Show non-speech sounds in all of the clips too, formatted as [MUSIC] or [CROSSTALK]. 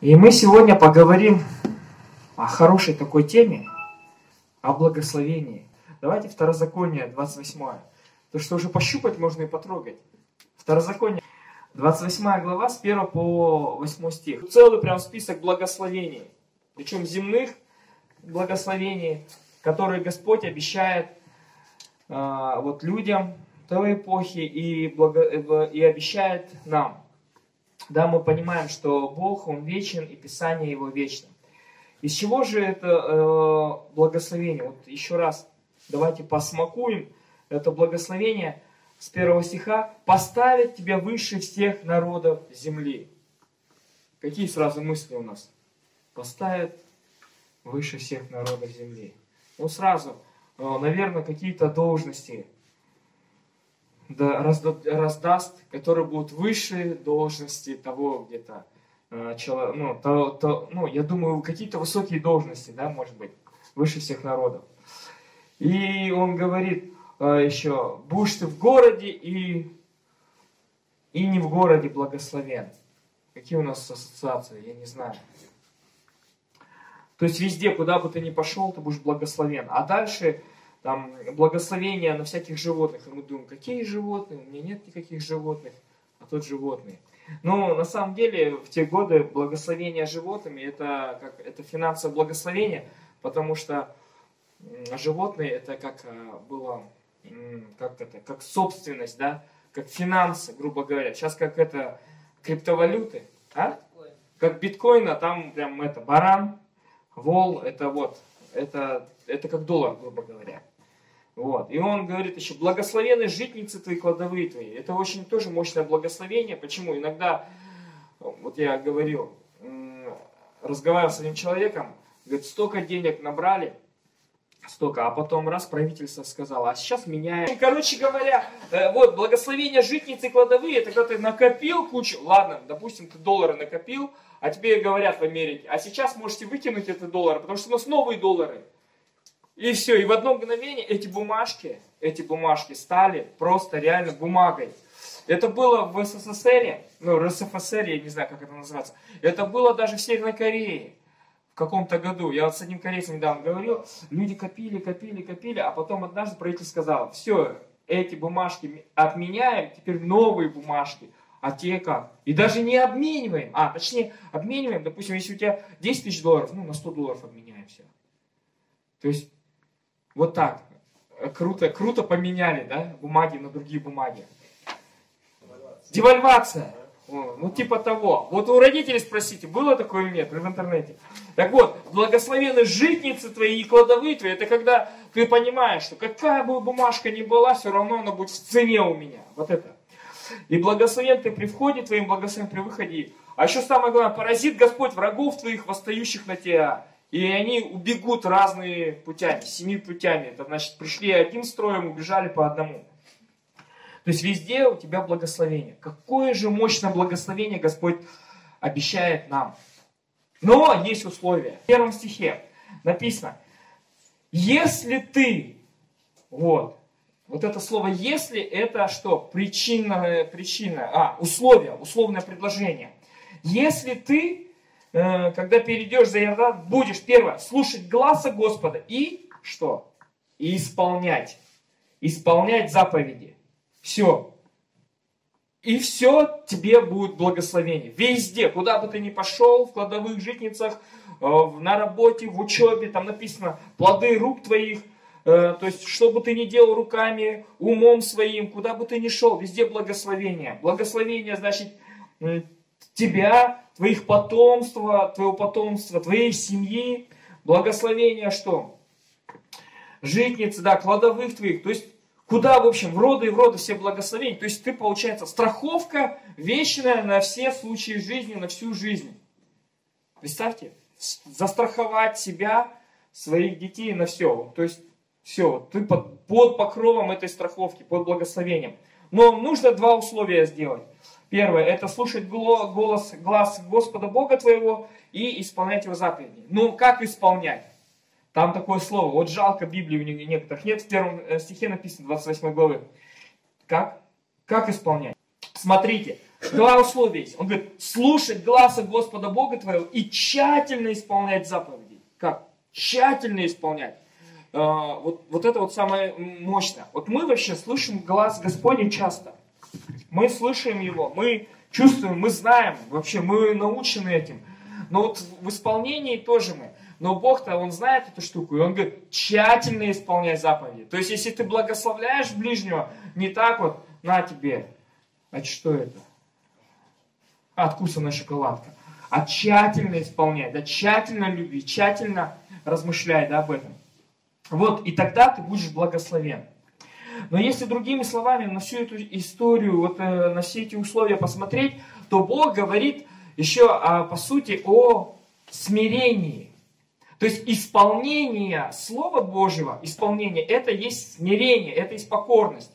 И мы сегодня поговорим о хорошей такой теме, о благословении. Давайте Второзаконие 28. То, что уже пощупать можно и потрогать. Второзаконие 28 глава с 1 по 8 стих. Целый прям список благословений. Причем земных благословений, которые Господь обещает э, вот людям той эпохи и, благо, и обещает нам. Да, мы понимаем, что Бог, Он вечен, и Писание Его вечно. Из чего же это э, благословение? Вот еще раз давайте посмакуем это благословение с первого стиха. «Поставить тебя выше всех народов земли». Какие сразу мысли у нас? Поставит выше всех народов земли. Ну сразу, э, наверное, какие-то должности раздаст, которые будут выше должности того где-то, э, ну, то, то, ну, я думаю, какие-то высокие должности, да, может быть, выше всех народов. И он говорит э, еще, будешь ты в городе и, и не в городе благословен. Какие у нас ассоциации, я не знаю. То есть везде, куда бы ты ни пошел, ты будешь благословен. А дальше там благословения на всяких животных. И мы думаем, какие животные? У меня нет никаких животных, а тут животные. Но на самом деле в те годы благословение животными это, как, это финансовое благословение, потому что животные это как а, было, как это, как собственность, да, как финансы, грубо говоря. Сейчас как это криптовалюты, а? Как биткоин, а там прям это баран, вол, это вот, это, это как доллар, грубо говоря. Вот. И он говорит еще, благословенны житницы твои, кладовые твои. Это очень тоже мощное благословение. Почему? Иногда, вот я говорил, разговаривал с одним человеком, говорит, столько денег набрали, столько, а потом раз правительство сказало, а сейчас меняем. Короче говоря, э, вот, благословение житницы кладовые, это когда ты накопил кучу, ладно, допустим, ты доллары накопил, а тебе говорят в Америке, а сейчас можете выкинуть эти доллары, потому что у нас новые доллары. И все, и в одно мгновение эти бумажки, эти бумажки стали просто реально бумагой. Это было в СССР, ну, РСФСР, я не знаю, как это называется. Это было даже в Северной Корее в каком-то году. Я вот с одним корейцем недавно говорил, люди копили, копили, копили, а потом однажды правительство сказало, все, эти бумажки отменяем, теперь новые бумажки. А те как? И даже не обмениваем, а точнее обмениваем, допустим, если у тебя 10 тысяч долларов, ну на 100 долларов обменяем все. То есть вот так. Круто, круто поменяли, да, бумаги на другие бумаги. Девальвация. Ну, типа того. Вот у родителей спросите, было такое или нет в интернете. Так вот, благословенные житницы твои и кладовые твои, это когда ты понимаешь, что какая бы бумажка ни была, все равно она будет в цене у меня. Вот это. И благословен ты при входе твоим, благословен при выходе. А еще самое главное, поразит Господь врагов твоих, восстающих на тебя. И они убегут разными путями, семи путями. Это значит, пришли одним строем, убежали по одному. То есть везде у тебя благословение. Какое же мощное благословение Господь обещает нам. Но есть условия. В первом стихе написано, если ты, вот, вот это слово «если» это что? Причина, причина, а, условие, условное предложение. Если ты когда перейдешь за Иордан, будешь, первое, слушать глаза Господа и что? И исполнять. Исполнять заповеди. Все. И все тебе будет благословение. Везде, куда бы ты ни пошел, в кладовых житницах, э, на работе, в учебе, там написано плоды рук твоих, э, то есть, что бы ты ни делал руками, умом своим, куда бы ты ни шел, везде благословение. Благословение значит тебя, твоих потомства, твоего потомства, твоей семьи, благословения что? Житницы, да, кладовых твоих, то есть куда, в общем, в роды и в роды все благословения. То есть ты, получается, страховка вечная на все случаи жизни, на всю жизнь. Представьте, застраховать себя, своих детей на все. То есть все, ты под, под покровом этой страховки, под благословением. Но нужно два условия сделать. Первое, это слушать голос, глаз Господа Бога твоего и исполнять его заповеди. Ну, как исполнять? Там такое слово. Вот жалко Библии у некоторых нет. В первом э, стихе написано, 28 главы. Как? Как исполнять? Смотрите, Два условия есть. Он говорит, слушать глаза Господа Бога твоего и тщательно исполнять заповеди. Как? Тщательно исполнять. А, вот, вот это вот самое мощное. Вот мы вообще слышим глаз Господень часто. Мы слышим его, мы чувствуем, мы знаем, вообще мы научены этим. Но вот в исполнении тоже мы. Но Бог-то, Он знает эту штуку, и Он говорит, тщательно исполняй заповеди. То есть, если ты благословляешь ближнего, не так вот, на тебе, а что это? Откусанная шоколадка. А тщательно исполняй, да, тщательно люби, тщательно размышляй, да, об этом. Вот, и тогда ты будешь благословен. Но если другими словами на всю эту историю, вот э, на все эти условия посмотреть, то Бог говорит еще, а, по сути, о смирении. То есть исполнение Слова Божьего, исполнение, это есть смирение, это есть покорность.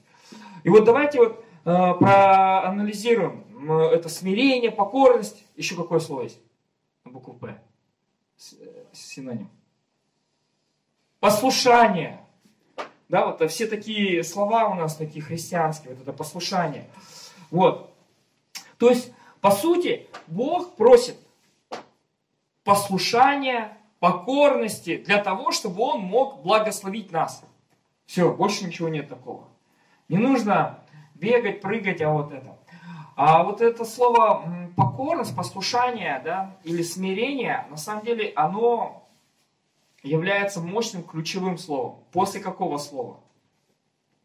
И вот давайте вот э, проанализируем это смирение, покорность. Еще какое слово есть? Букву П. Э, синоним. Послушание. Да, вот все такие слова у нас такие христианские, вот это послушание. Вот. То есть, по сути, Бог просит послушания, покорности для того, чтобы Он мог благословить нас. Все, больше ничего нет такого. Не нужно бегать, прыгать, а вот это. А вот это слово покорность, послушание, да, или смирение, на самом деле, оно является мощным ключевым словом. После какого слова?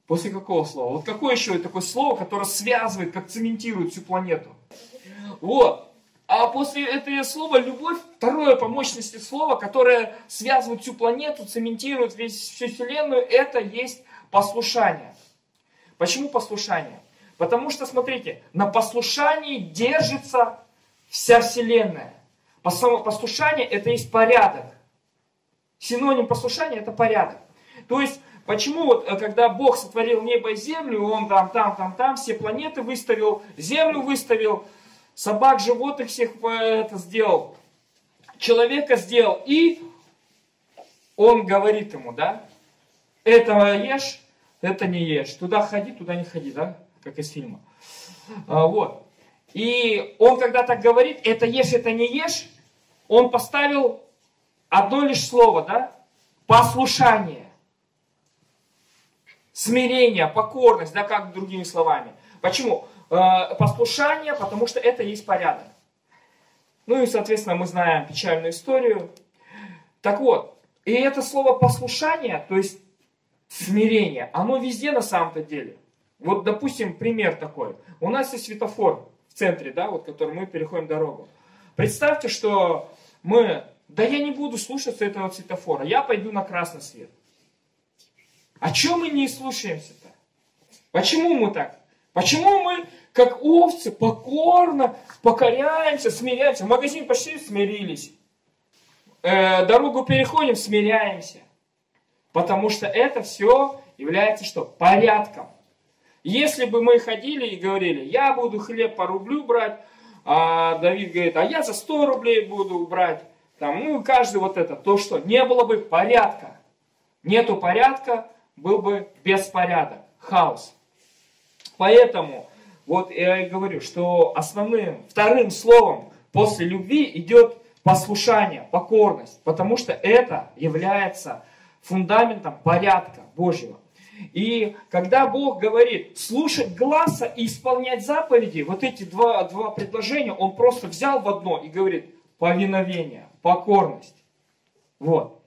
После какого слова? Вот какое еще такое слово, которое связывает, как цементирует всю планету? Вот. А после этого слова любовь, второе по мощности слово, которое связывает всю планету, цементирует весь, всю Вселенную, это есть послушание. Почему послушание? Потому что, смотрите, на послушании держится вся Вселенная. Послушание это есть порядок. Синоним послушания – это порядок. То есть, почему вот, э, когда Бог сотворил небо и землю, Он там, там, там, там, все планеты выставил, землю выставил, собак, животных всех э, это сделал, человека сделал, и Он говорит ему, да, этого ешь, это не ешь, туда ходи, туда не ходи, да, как из фильма. А, вот. И он, когда так говорит, это ешь, это не ешь, он поставил одно лишь слово, да? Послушание. Смирение, покорность, да, как другими словами. Почему? Э, послушание, потому что это есть порядок. Ну и, соответственно, мы знаем печальную историю. Так вот, и это слово послушание, то есть смирение, оно везде на самом-то деле. Вот, допустим, пример такой. У нас есть светофор в центре, да, вот, который мы переходим дорогу. Представьте, что мы да я не буду слушаться этого светофора, я пойду на красный свет. А чем мы не слушаемся-то? Почему мы так? Почему мы, как овцы, покорно покоряемся, смиряемся? В магазин пошли, смирились. Э, дорогу переходим, смиряемся. Потому что это все является что? Порядком. Если бы мы ходили и говорили, я буду хлеб по рублю брать, а Давид говорит, а я за 100 рублей буду брать, там, ну, каждый вот это, то что, не было бы порядка. Нету порядка, был бы беспорядок, хаос. Поэтому, вот я и говорю, что основным, вторым словом после любви идет послушание, покорность, потому что это является фундаментом порядка Божьего. И когда Бог говорит слушать глаза и исполнять заповеди, вот эти два, два предложения Он просто взял в одно и говорит повиновение покорность. Вот.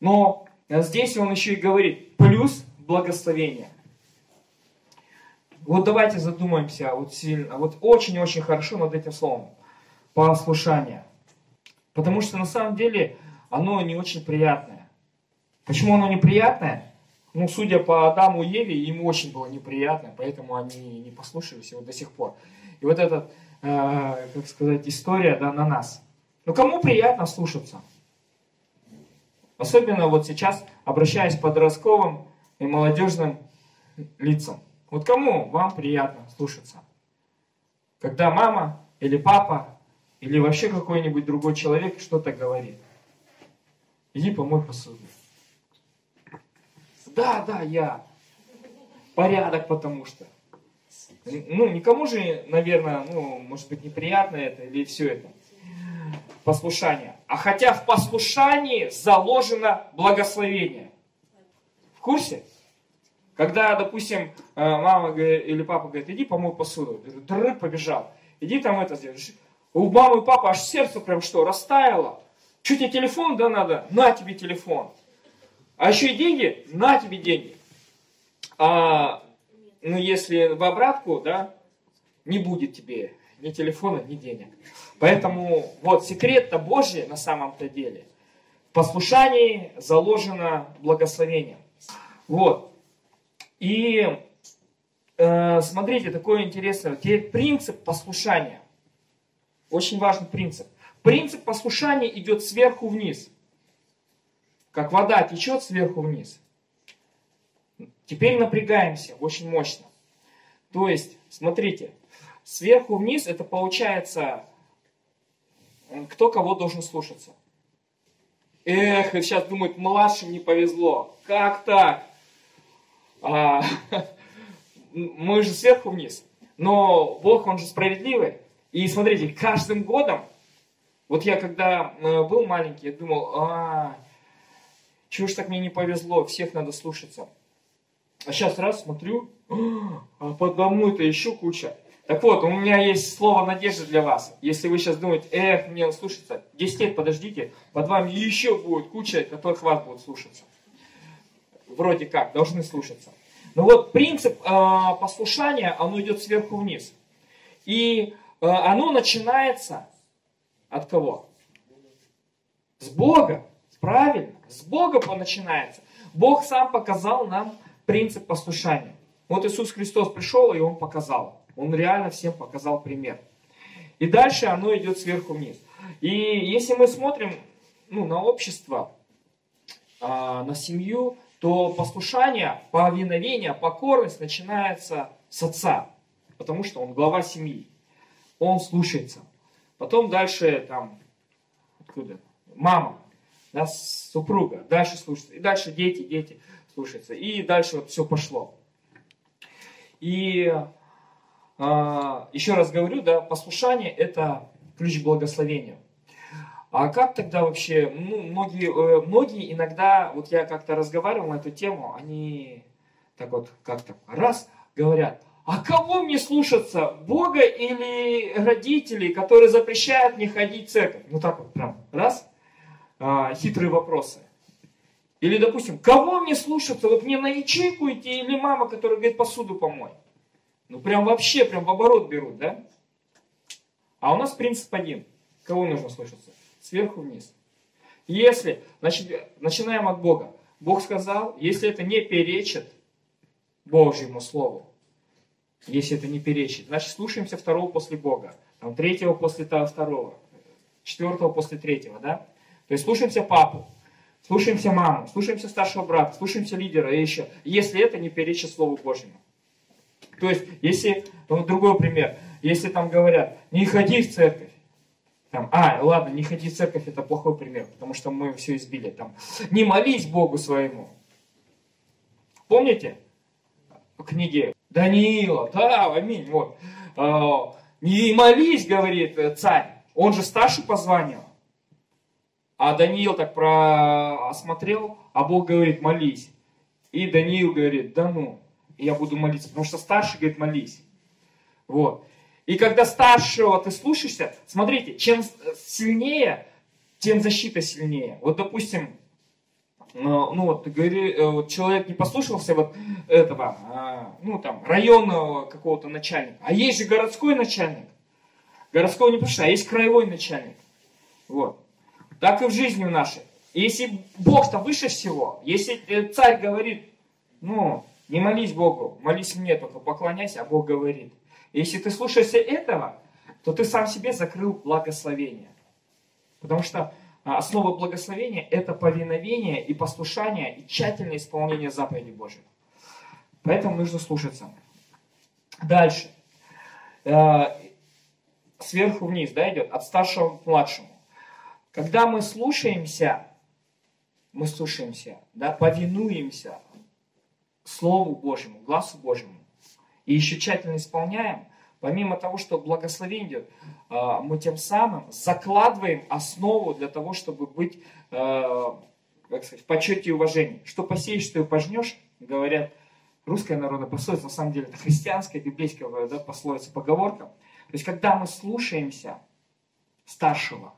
Но здесь он еще и говорит, плюс благословение. Вот давайте задумаемся вот сильно, вот очень-очень хорошо над этим словом. Послушание. Потому что на самом деле оно не очень приятное. Почему оно неприятное? Ну, судя по Адаму и Еве, им очень было неприятно, поэтому они не послушались его до сих пор. И вот эта, э, как сказать, история да, на нас – но ну, кому приятно слушаться? Особенно вот сейчас, обращаясь к подростковым и молодежным лицам. Вот кому вам приятно слушаться? Когда мама или папа или вообще какой-нибудь другой человек что-то говорит. Иди помой посуду. Да, да, я. Порядок потому что. Ну, никому же, наверное, ну, может быть, неприятно это или все это. Послушание. А хотя в послушании заложено благословение. В курсе? Когда, допустим, э, мама или папа говорит, иди помой посуду. Дры побежал. Иди там это сделаешь. У мамы и папы аж сердце прям что, растаяло. Что тебе телефон, да, надо? На тебе телефон. А еще и деньги? На тебе деньги. А, ну, если в обратку, да, не будет тебе ни телефона, ни денег. Поэтому вот секрет-то Божий на самом-то деле. В послушании заложено благословение. Вот. И э, смотрите, такое интересное. Теперь принцип послушания. Очень важный принцип. Принцип послушания идет сверху вниз. Как вода течет сверху вниз. Теперь напрягаемся очень мощно. То есть, смотрите, сверху вниз это получается, кто кого должен слушаться. Эх, сейчас думают, младшим не повезло. Как так? А, [LAUGHS] мы же сверху вниз. Но Бог, Он же справедливый. И смотрите, каждым годом, вот я когда э, был маленький, я думал, а, чего ж так мне не повезло, всех надо слушаться. А сейчас раз смотрю, а подо мной-то еще куча. Так вот, у меня есть слово надежды для вас. Если вы сейчас думаете, эх, мне слушаться, 10 лет подождите, под вами еще будет куча, которых вас будут слушаться. Вроде как, должны слушаться. Но вот принцип э, послушания, оно идет сверху вниз. И э, оно начинается от кого? С Бога. Правильно, с Бога начинается. Бог сам показал нам принцип послушания. Вот Иисус Христос пришел, и Он показал. Он реально всем показал пример. И дальше оно идет сверху вниз. И если мы смотрим ну, на общество, а, на семью, то послушание, повиновение, покорность начинается с отца, потому что он глава семьи. Он слушается. Потом дальше там, откуда? Мама, да, супруга, дальше слушается. И дальше дети, дети слушаются. И дальше вот все пошло. И еще раз говорю, да, послушание это ключ к благословению. А как тогда вообще, ну, многие, э, многие иногда, вот я как-то разговаривал на эту тему, они так вот как-то раз говорят, а кого мне слушаться, Бога или родителей, которые запрещают мне ходить в церковь? Ну так вот прям, раз, а, хитрые вопросы. Или, допустим, кого мне слушаться? Вот мне на ячейку идти или мама, которая говорит, посуду помой? Ну, прям вообще, прям в оборот берут, да? А у нас принцип один. Кого нужно слушаться? Сверху вниз. Если, значит, начинаем от Бога. Бог сказал, если это не перечит Божьему Слову, если это не перечит, значит, слушаемся второго после Бога, там, третьего после второго, четвертого после третьего, да? То есть слушаемся папу, слушаемся маму, слушаемся старшего брата, слушаемся лидера и еще, если это не перечит Слову Божьему. То есть, если, ну, другой пример, если там говорят, не ходи в церковь, там, а, ладно, не ходи в церковь, это плохой пример, потому что мы все избили. Там, не молись Богу своему. Помните? В книге Даниила, да, аминь, вот. А, не молись, говорит царь, он же старший по званию. А Даниил так про... осмотрел, а Бог говорит, молись. И Даниил говорит, да ну, я буду молиться, потому что старший говорит, молись. Вот. И когда старшего ты слушаешься, смотрите, чем сильнее, тем защита сильнее. Вот, допустим, ну, ну вот, говори, э, вот человек не послушался вот этого, а, ну там, районного какого-то начальника. А есть же городской начальник. Городского не послушай, а есть краевой начальник. Вот так и в жизни нашей. Если Бог-то выше всего, если э, царь говорит, ну, не молись Богу, молись мне, только поклоняйся, а Бог говорит. Если ты слушаешься этого, то ты сам себе закрыл благословение. Потому что а, основа благословения – это повиновение и послушание, и тщательное исполнение заповедей Божьих. Поэтому нужно слушаться. Дальше. Э, сверху вниз да, идет, от старшего к младшему. Когда мы слушаемся, мы слушаемся, да, повинуемся Слову Божьему, глазу Божьему. и еще тщательно исполняем, помимо того, что благословение идет, а, мы тем самым закладываем основу для того, чтобы быть а, как сказать, в почете и уважении. Что посеешь, что и пожнешь, говорят русская народная пословица, на самом деле это христианская, библейская да, пословица, поговорка. То есть, когда мы слушаемся старшего,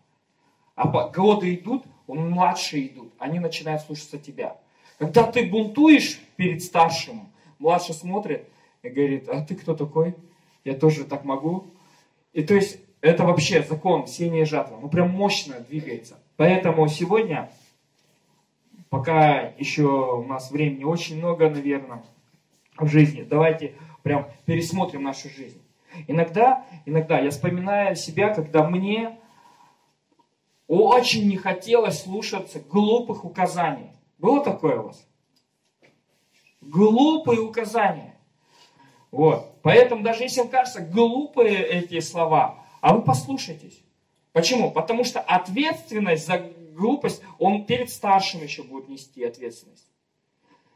а годы идут, он младшие идут, они начинают слушаться тебя. Когда ты бунтуешь перед старшим, младший смотрит и говорит, а ты кто такой? Я тоже так могу. И то есть, это вообще закон сения жатва. Ну, прям мощно двигается. Поэтому сегодня, пока еще у нас времени очень много, наверное, в жизни, давайте прям пересмотрим нашу жизнь. Иногда, иногда я вспоминаю себя, когда мне очень не хотелось слушаться глупых указаний. Было такое у вас? Глупые указания. Вот. Поэтому даже если вам кажется глупые эти слова, а вы послушайтесь. Почему? Потому что ответственность за глупость, он перед старшим еще будет нести ответственность.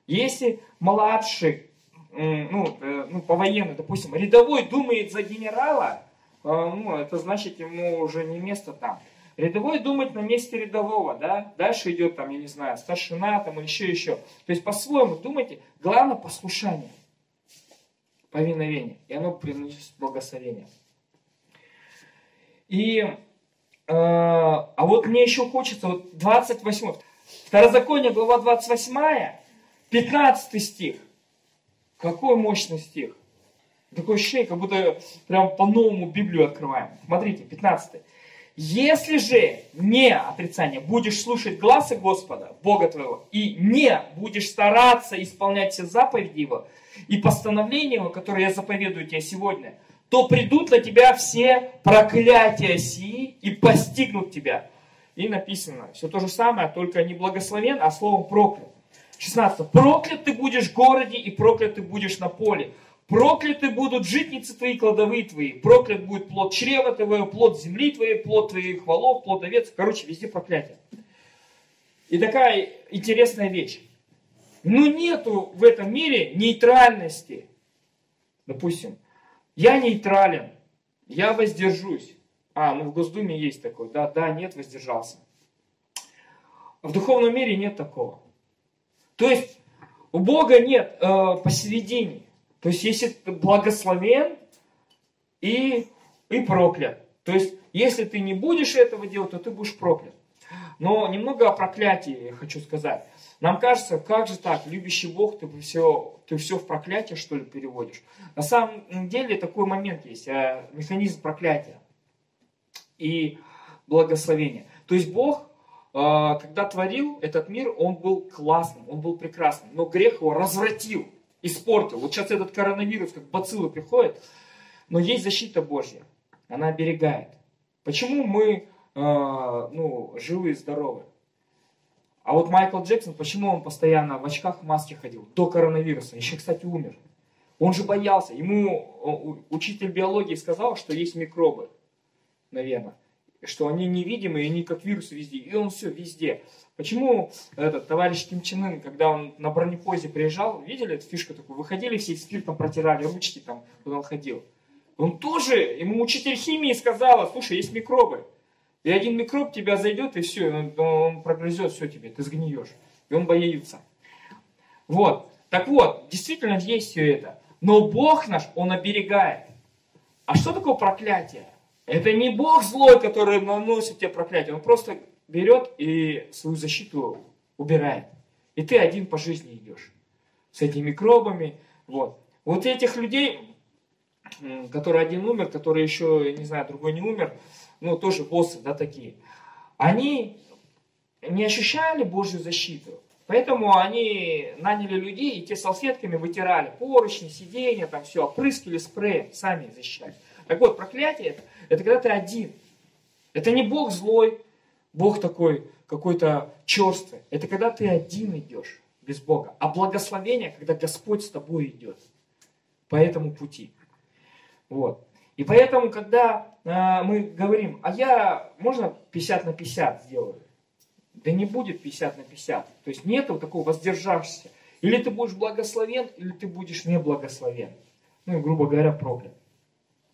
Если младший ну, э, ну, по военной, допустим, рядовой думает за генерала, э, ну, это значит ему уже не место там. Рядовой думает на месте рядового, да, дальше идет там, я не знаю, старшина там или еще еще. То есть по-своему думайте, главное послушание, повиновение, и оно приносит благословение. И, э, а вот мне еще хочется, вот 28, Второзаконие, глава 28, 15 стих. Какой мощный стих. Такой ощущение, как будто прям по-новому Библию открываем. Смотрите, 15. Если же не отрицание, будешь слушать глаза Господа, Бога твоего, и не будешь стараться исполнять все заповеди Его и постановления Его, которые я заповедую тебе сегодня, то придут на тебя все проклятия сии и постигнут тебя. И написано все то же самое, только не благословен, а словом проклят. 16. Проклят ты будешь в городе и проклят ты будешь на поле. Прокляты будут житницы твои, кладовые твои. Проклят будет плод чрева твоего, плод земли твоей, плод твоих волов, плод овец. Короче, везде проклятие. И такая интересная вещь. Но нету в этом мире нейтральности. Допустим, я нейтрален, я воздержусь. А, ну в Госдуме есть такой, да, да, нет, воздержался. В духовном мире нет такого. То есть у Бога нет э, посередине. То есть если ты благословен и, и проклят. То есть если ты не будешь этого делать, то ты будешь проклят. Но немного о проклятии хочу сказать. Нам кажется, как же так, любящий Бог, ты все, ты все в проклятие, что ли, переводишь? На самом деле такой момент есть, э, механизм проклятия и благословения. То есть Бог а, когда творил этот мир, он был классным, он был прекрасным. Но грех его развратил, испортил. Вот сейчас этот коронавирус, как бациллы приходит, но есть защита Божья. Она оберегает. Почему мы э, ну, живы и здоровы? А вот Майкл Джексон, почему он постоянно в очках, в маске ходил? До коронавируса. Еще, кстати, умер. Он же боялся. Ему учитель биологии сказал, что есть микробы, наверное что они невидимые, они как вирусы везде, и он все везде. Почему этот товарищ Ким Чен Ын, когда он на бронепозе приезжал, видели эту фишку такую, выходили все спиртом протирали ручки там, куда он ходил. Он тоже, ему учитель химии сказала, слушай, есть микробы. И один микроб тебя зайдет, и все, он, он прогрызет все тебе, ты сгниешь. И он боится. Вот. Так вот, действительно есть все это. Но Бог наш, Он оберегает. А что такое проклятие? Это не Бог злой, который наносит тебе проклятие. Он просто берет и свою защиту убирает. И ты один по жизни идешь. С этими микробами. Вот. Вот этих людей, который один умер, который еще, не знаю, другой не умер, ну, тоже боссы, да, такие, они не ощущали Божью защиту. Поэтому они наняли людей и те салфетками вытирали поручни, сиденья, там все, опрыскивали спреем, сами защищали. Так вот, проклятие это, когда ты один. Это не Бог злой, Бог такой какой-то черствый. Это когда ты один идешь без Бога. А благословение, когда Господь с тобой идет по этому пути. Вот. И поэтому, когда э, мы говорим, а я, можно 50 на 50 сделаю? Да не будет 50 на 50. То есть нет такого воздержавшегося. Или ты будешь благословен, или ты будешь неблагословен. ну, грубо говоря, проклят.